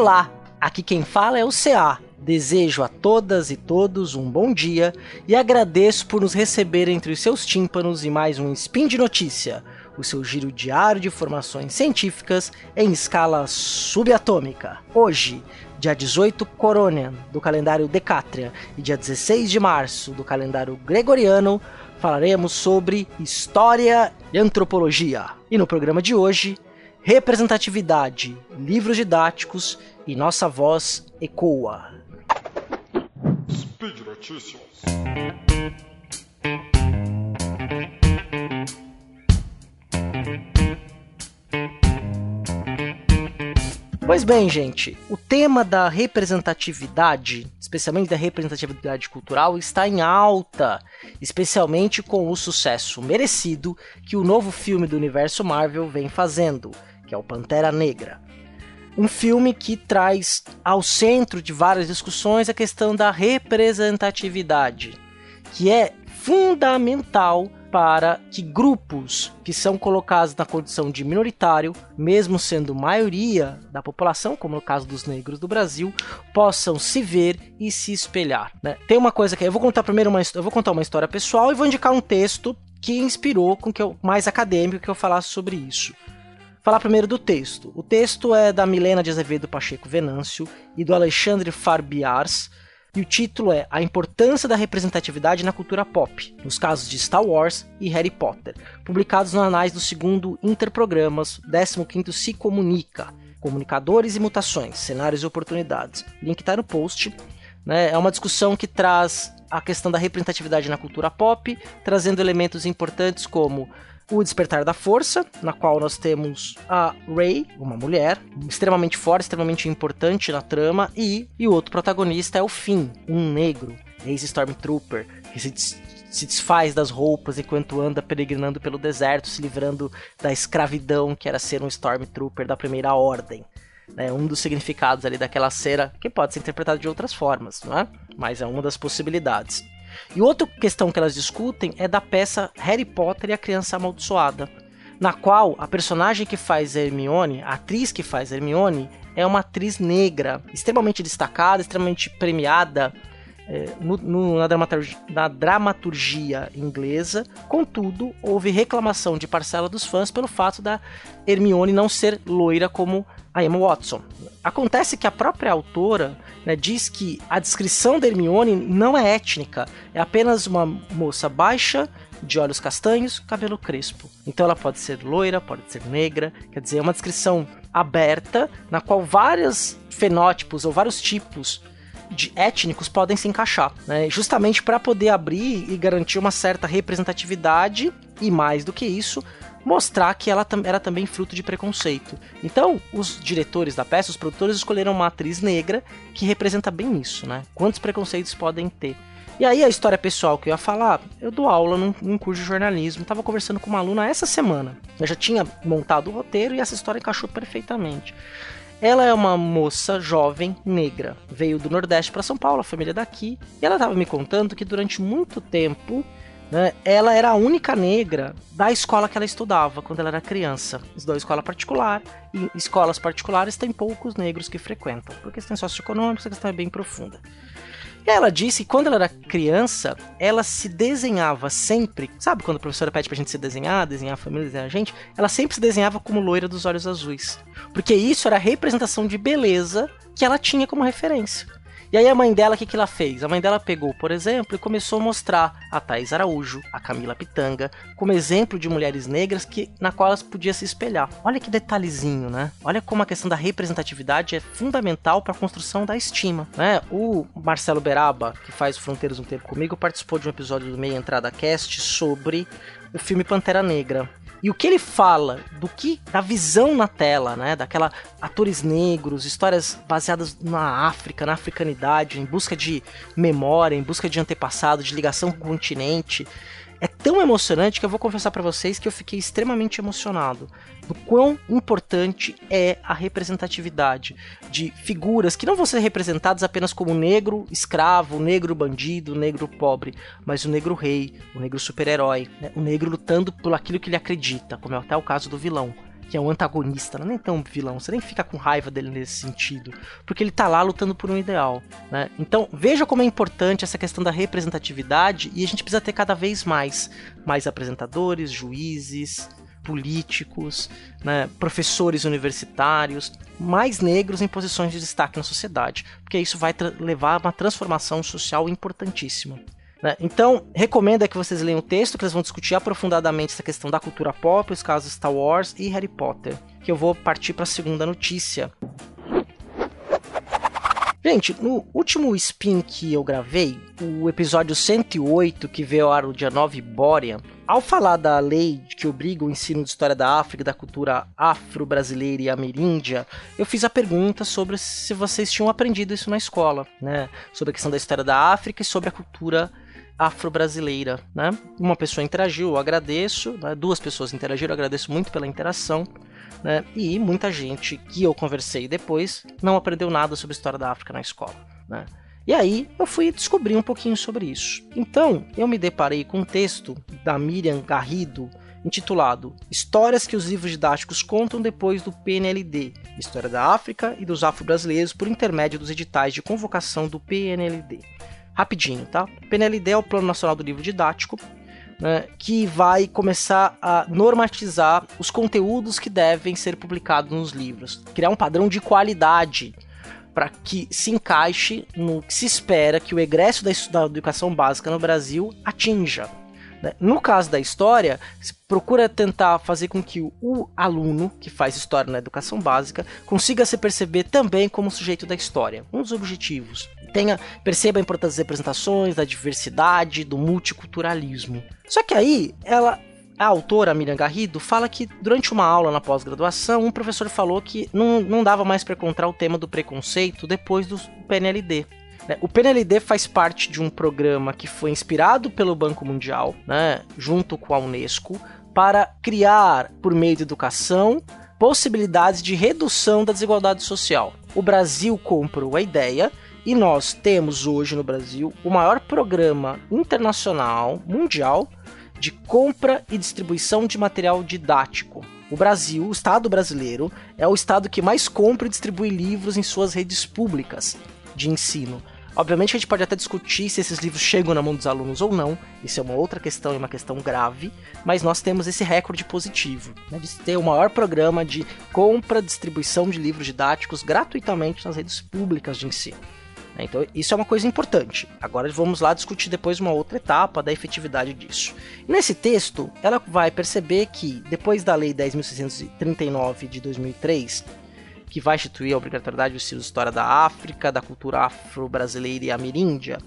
Olá, aqui quem fala é o CA. Desejo a todas e todos um bom dia e agradeço por nos receber entre os seus tímpanos e mais um Spin de Notícia, o seu giro diário de informações científicas em escala subatômica. Hoje, dia 18 Coronian, do calendário Decátria, e dia 16 de março, do calendário Gregoriano, falaremos sobre história e antropologia. E no programa de hoje, representatividade, livros didáticos e nossa voz ecoa. Speed Notícias. Pois bem, gente, o tema da representatividade, especialmente da representatividade cultural, está em alta, especialmente com o sucesso merecido que o novo filme do universo Marvel vem fazendo, que é o Pantera Negra. Um filme que traz ao centro de várias discussões a questão da representatividade, que é fundamental para que grupos que são colocados na condição de minoritário, mesmo sendo maioria da população, como no caso dos negros do Brasil, possam se ver e se espelhar. Né? Tem uma coisa que eu vou contar primeiro uma, eu vou contar uma história pessoal e vou indicar um texto que inspirou com que eu mais acadêmico que eu falasse sobre isso. Falar primeiro do texto. O texto é da Milena de Azevedo Pacheco Venâncio e do Alexandre Farbiars e o título é A Importância da Representatividade na Cultura Pop, nos casos de Star Wars e Harry Potter, publicados no anais do segundo Interprogramas, 15º Se Comunica, Comunicadores e Mutações, Cenários e Oportunidades. Link está no post. Né? É uma discussão que traz a questão da representatividade na cultura pop, trazendo elementos importantes como o Despertar da Força, na qual nós temos a Rey, uma mulher, extremamente forte, extremamente importante na trama, e, e o outro protagonista é o Finn, um negro, ex-Stormtrooper, que se, se desfaz das roupas enquanto anda peregrinando pelo deserto, se livrando da escravidão que era ser um Stormtrooper da Primeira Ordem. É um dos significados ali daquela cera, que pode ser interpretado de outras formas, não é? Mas é uma das possibilidades. E outra questão que elas discutem é da peça Harry Potter e a Criança Amaldiçoada, na qual a personagem que faz Hermione, a atriz que faz Hermione, é uma atriz negra, extremamente destacada, extremamente premiada é, no, no, na, dramaturgia, na, dramaturgia, inglesa. Contudo, houve reclamação de parcela dos fãs pelo fato da Hermione não ser loira como a Emma Watson. Acontece que a própria autora né, diz que a descrição da Hermione não é étnica, é apenas uma moça baixa, de olhos castanhos, cabelo crespo. Então ela pode ser loira, pode ser negra, quer dizer, é uma descrição aberta na qual vários fenótipos ou vários tipos de étnicos podem se encaixar, né? justamente para poder abrir e garantir uma certa representatividade e mais do que isso, mostrar que ela era também fruto de preconceito. Então, os diretores da peça, os produtores escolheram uma atriz negra que representa bem isso, né? Quantos preconceitos podem ter? E aí a história pessoal que eu ia falar, eu dou aula num, num curso de jornalismo, estava conversando com uma aluna essa semana. Eu já tinha montado o roteiro e essa história encaixou perfeitamente. Ela é uma moça jovem negra, veio do Nordeste para São Paulo, a família daqui, e ela estava me contando que durante muito tempo né, ela era a única negra da escola que ela estudava quando ela era criança. Estudou escola particular, e escolas particulares têm poucos negros que frequentam, por questão socioeconômica, a questão é bem profunda. E ela disse que quando ela era criança, ela se desenhava sempre. Sabe quando a professora pede pra gente se desenhar, desenhar a família, desenhar a gente? Ela sempre se desenhava como loira dos olhos azuis. Porque isso era a representação de beleza que ela tinha como referência. E aí a mãe dela, o que, que ela fez? A mãe dela pegou, por exemplo, e começou a mostrar a Thais Araújo, a Camila Pitanga, como exemplo de mulheres negras que na qual elas podiam se espelhar. Olha que detalhezinho, né? Olha como a questão da representatividade é fundamental para a construção da estima, né? O Marcelo Beraba, que faz Fronteiras um Tempo comigo, participou de um episódio do Meia Entrada Cast sobre o filme Pantera Negra. E o que ele fala do que da visão na tela, né, daquela atores negros, histórias baseadas na África, na africanidade, em busca de memória, em busca de antepassado, de ligação com o continente, é tão emocionante que eu vou confessar para vocês que eu fiquei extremamente emocionado do quão importante é a representatividade de figuras que não vão ser representadas apenas como negro escravo, negro bandido, negro pobre, mas o negro rei, o negro super-herói, né? o negro lutando por aquilo que ele acredita, como é até o caso do vilão que é um antagonista, não é nem tão vilão, você nem fica com raiva dele nesse sentido, porque ele tá lá lutando por um ideal, né? Então, veja como é importante essa questão da representatividade e a gente precisa ter cada vez mais mais apresentadores, juízes, políticos, né, professores universitários, mais negros em posições de destaque na sociedade, porque isso vai levar a uma transformação social importantíssima. Né? Então, recomendo é que vocês leiam o texto, que eles vão discutir aprofundadamente essa questão da cultura pop, os casos Star Wars e Harry Potter. Que eu vou partir para a segunda notícia. Gente, no último spin que eu gravei, o episódio 108, que veio ao ar no dia 9 Bória, ao falar da lei que obriga o ensino de história da África, da cultura afro-brasileira e ameríndia, eu fiz a pergunta sobre se vocês tinham aprendido isso na escola, né? Sobre a questão da história da África e sobre a cultura afro-brasileira, né? Uma pessoa interagiu, eu agradeço, né? duas pessoas interagiram, eu agradeço muito pela interação, né? E muita gente que eu conversei depois não aprendeu nada sobre a história da África na escola, né? E aí eu fui descobrir um pouquinho sobre isso. Então eu me deparei com um texto da Miriam Garrido intitulado Histórias que os livros didáticos contam depois do PNLD, História da África e dos Afro-Brasileiros por intermédio dos editais de convocação do PNLD rapidinho, tá? PNLD é o Plano Nacional do Livro Didático, né, que vai começar a normatizar os conteúdos que devem ser publicados nos livros, criar um padrão de qualidade para que se encaixe no que se espera que o egresso da, educação básica no Brasil atinja. Né? No caso da história, procura tentar fazer com que o aluno que faz história na educação básica consiga se perceber também como sujeito da história. Um dos objetivos tenha perceba a importância das representações, da diversidade, do multiculturalismo. Só que aí ela a autora, Miriam Garrido, fala que durante uma aula na pós-graduação, um professor falou que não, não dava mais para encontrar o tema do preconceito depois do PNLD. Né? O PNLD faz parte de um programa que foi inspirado pelo Banco Mundial, né, junto com a Unesco, para criar, por meio de educação, possibilidades de redução da desigualdade social. O Brasil comprou a ideia e nós temos hoje no Brasil o maior programa internacional, mundial, de compra e distribuição de material didático. O Brasil, o Estado brasileiro, é o estado que mais compra e distribui livros em suas redes públicas de ensino. Obviamente a gente pode até discutir se esses livros chegam na mão dos alunos ou não, isso é uma outra questão e uma questão grave, mas nós temos esse recorde positivo, né, de ter o maior programa de compra distribuição de livros didáticos gratuitamente nas redes públicas de ensino. Né? Então, isso é uma coisa importante. Agora vamos lá discutir depois uma outra etapa da efetividade disso. Nesse texto, ela vai perceber que, depois da Lei 10.639 de 2003, que vai instituir a obrigatoriedade do ensino de história da África, da cultura afro-brasileira e ameríndia,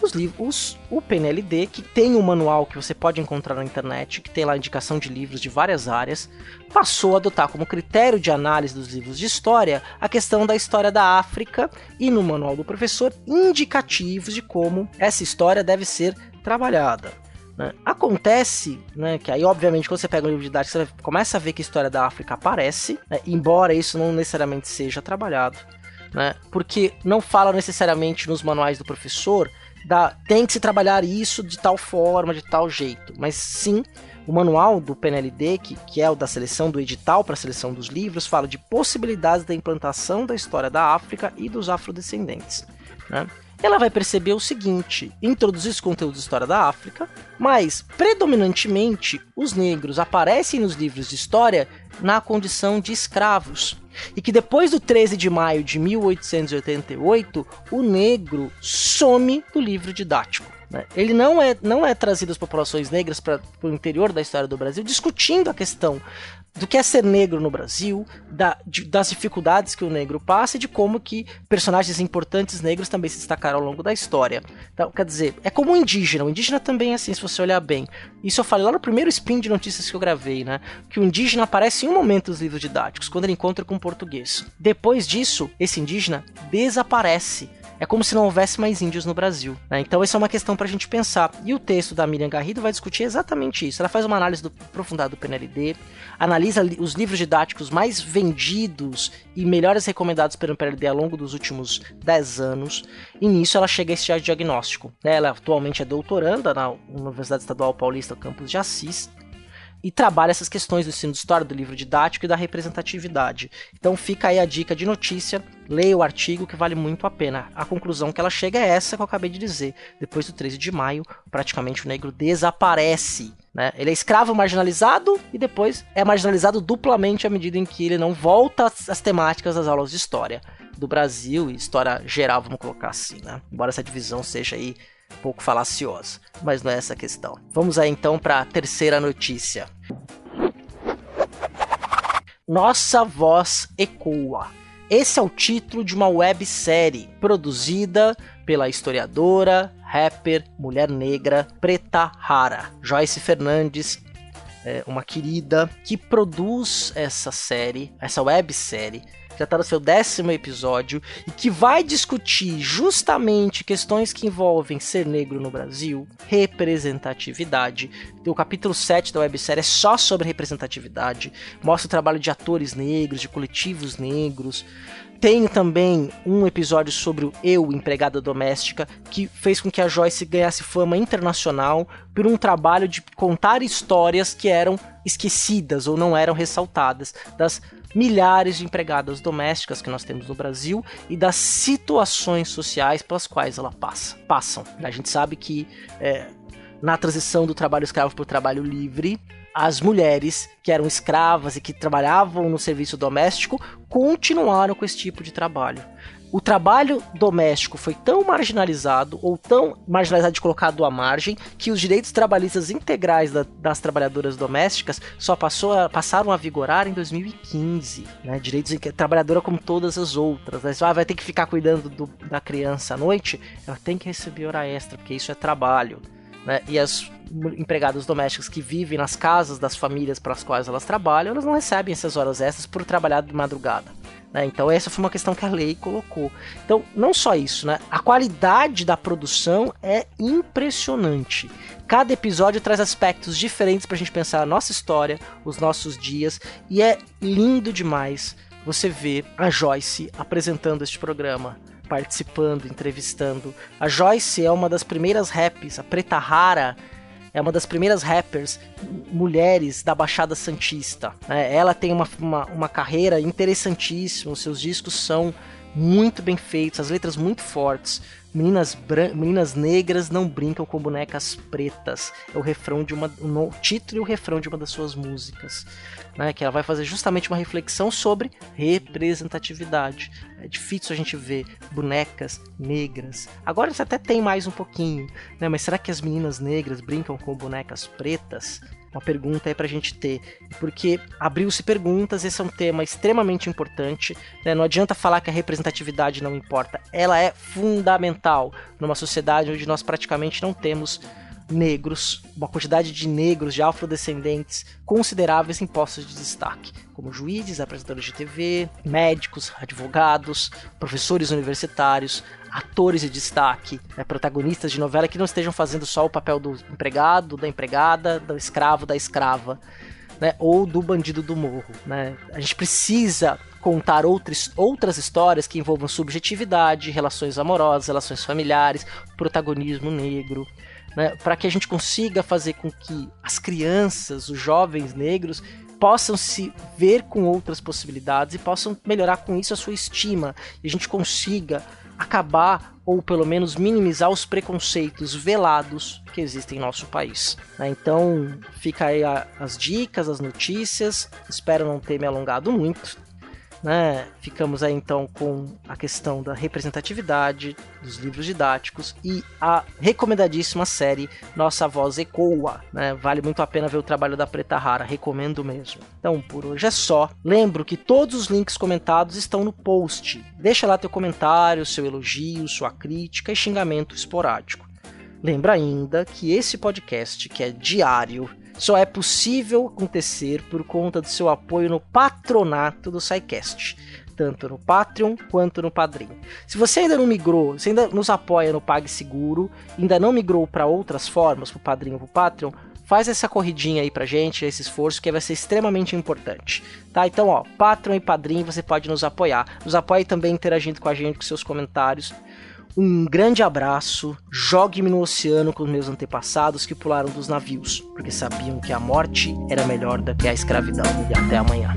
os livros, o PNLD, que tem um manual que você pode encontrar na internet, que tem lá indicação de livros de várias áreas, passou a adotar como critério de análise dos livros de história a questão da história da África e no manual do professor indicativos de como essa história deve ser trabalhada. Né? Acontece né, que aí, obviamente, quando você pega um livro didático, você começa a ver que a história da África aparece, né, embora isso não necessariamente seja trabalhado. Né, porque não fala necessariamente nos manuais do professor da, tem que se trabalhar isso de tal forma, de tal jeito. Mas sim, o manual do PNLD, que, que é o da seleção do edital para a seleção dos livros, fala de possibilidades da implantação da história da África e dos afrodescendentes. Né? Ela vai perceber o seguinte: introduzir os conteúdos de história da África, mas predominantemente os negros aparecem nos livros de história na condição de escravos e que depois do 13 de maio de 1888, o negro some do livro didático. Né? Ele não é, não é trazido às populações negras para o interior da história do Brasil discutindo a questão do que é ser negro no Brasil, da, de, das dificuldades que o negro passa e de como que personagens importantes negros também se destacaram ao longo da história. Então, quer dizer, é como o indígena. O indígena também é assim, se você olhar bem. Isso eu falei lá no primeiro spin de notícias que eu gravei, né? Que o indígena aparece em momento nos livros didáticos, quando ele encontra com o português. Depois disso, esse indígena desaparece é como se não houvesse mais índios no Brasil. Né? Então, essa é uma questão para a gente pensar. E o texto da Miriam Garrido vai discutir exatamente isso. Ela faz uma análise do, aprofundada do PNLD, analisa os livros didáticos mais vendidos e melhores recomendados pelo PNLD ao longo dos últimos 10 anos, e nisso ela chega a esse diagnóstico. Né? Ela atualmente é doutoranda na Universidade Estadual Paulista, campus de Assis, e trabalha essas questões do ensino de história, do livro didático e da representatividade. Então fica aí a dica de notícia, leia o artigo que vale muito a pena. A conclusão que ela chega é essa que eu acabei de dizer. Depois do 13 de maio, praticamente o negro desaparece. Né? Ele é escravo marginalizado e depois é marginalizado duplamente à medida em que ele não volta às temáticas das aulas de história do Brasil e história geral, vamos colocar assim, né? Embora essa divisão seja aí um pouco falaciosa, mas não é essa a questão. Vamos aí então para a terceira notícia. Nossa voz ecoa. Esse é o título de uma websérie produzida pela historiadora, rapper, mulher negra, preta rara, Joyce Fernandes, é uma querida que produz essa série, essa websérie já está no seu décimo episódio, e que vai discutir justamente questões que envolvem ser negro no Brasil, representatividade. O capítulo 7 da websérie é só sobre representatividade, mostra o trabalho de atores negros, de coletivos negros. Tem também um episódio sobre o Eu, empregada doméstica, que fez com que a Joyce ganhasse fama internacional por um trabalho de contar histórias que eram esquecidas ou não eram ressaltadas das milhares de empregadas domésticas que nós temos no Brasil e das situações sociais pelas quais ela passa, passam. A gente sabe que é, na transição do trabalho escravo para o trabalho livre, as mulheres que eram escravas e que trabalhavam no serviço doméstico continuaram com esse tipo de trabalho o trabalho doméstico foi tão marginalizado, ou tão marginalizado de colocado à margem, que os direitos trabalhistas integrais da, das trabalhadoras domésticas só a, passaram a vigorar em 2015. Né? Direitos que trabalhadora como todas as outras. Né? Ah, vai ter que ficar cuidando do, da criança à noite, ela tem que receber hora extra, porque isso é trabalho. Né? E as empregadas domésticas que vivem nas casas das famílias para as quais elas trabalham, elas não recebem essas horas extras por trabalhar de madrugada. Né? Então essa foi uma questão que a lei colocou. Então não só isso, né? A qualidade da produção é impressionante. Cada episódio traz aspectos diferentes para a gente pensar a nossa história, os nossos dias e é lindo demais você ver a Joyce apresentando este programa participando, entrevistando. A Joyce é uma das primeiras raps, a Preta Rara é uma das primeiras rappers mulheres da Baixada Santista. É, ela tem uma, uma, uma carreira interessantíssima, seus discos são muito bem feitos, as letras muito fortes. Meninas, meninas negras não brincam com bonecas pretas. É o refrão de uma. O título e o refrão de uma das suas músicas. Né, que ela vai fazer justamente uma reflexão sobre representatividade. É difícil a gente ver bonecas negras. Agora você até tem mais um pouquinho, né? Mas será que as meninas negras brincam com bonecas pretas? Uma pergunta aí pra gente ter. Porque abriu-se perguntas, esse é um tema extremamente importante. Né? Não adianta falar que a representatividade não importa. Ela é fundamental numa sociedade onde nós praticamente não temos negros, uma quantidade de negros, de afrodescendentes consideráveis em postos de destaque, como juízes, apresentadores de TV, médicos, advogados, professores universitários, atores de destaque, né, protagonistas de novela que não estejam fazendo só o papel do empregado, da empregada, do escravo, da escrava, né, ou do bandido do morro. Né? A gente precisa contar outras, outras histórias que envolvam subjetividade, relações amorosas, relações familiares, protagonismo negro né, para que a gente consiga fazer com que as crianças, os jovens negros, possam se ver com outras possibilidades e possam melhorar com isso a sua estima e a gente consiga acabar ou pelo menos minimizar os preconceitos velados que existem em nosso país. Né. Então fica aí as dicas, as notícias. Espero não ter me alongado muito. Né? Ficamos aí então com a questão da representatividade dos livros didáticos e a recomendadíssima série Nossa Voz Ecoa. Né? Vale muito a pena ver o trabalho da Preta Rara, recomendo mesmo. Então por hoje é só. Lembro que todos os links comentados estão no post. Deixa lá teu comentário, seu elogio, sua crítica e xingamento esporádico. Lembra ainda que esse podcast, que é diário, só é possível acontecer por conta do seu apoio no patronato do SciCast, tanto no Patreon quanto no Padrim. Se você ainda não migrou, se ainda nos apoia no PagSeguro, ainda não migrou para outras formas, para o Padrim ou para o Patreon, faz essa corridinha aí pra gente, esse esforço, que vai ser extremamente importante. Tá? Então, ó, Patreon e Padrim, você pode nos apoiar. Nos apoie também interagindo com a gente, com seus comentários. Um grande abraço, jogue-me no oceano com os meus antepassados que pularam dos navios, porque sabiam que a morte era melhor do que a escravidão. E até amanhã.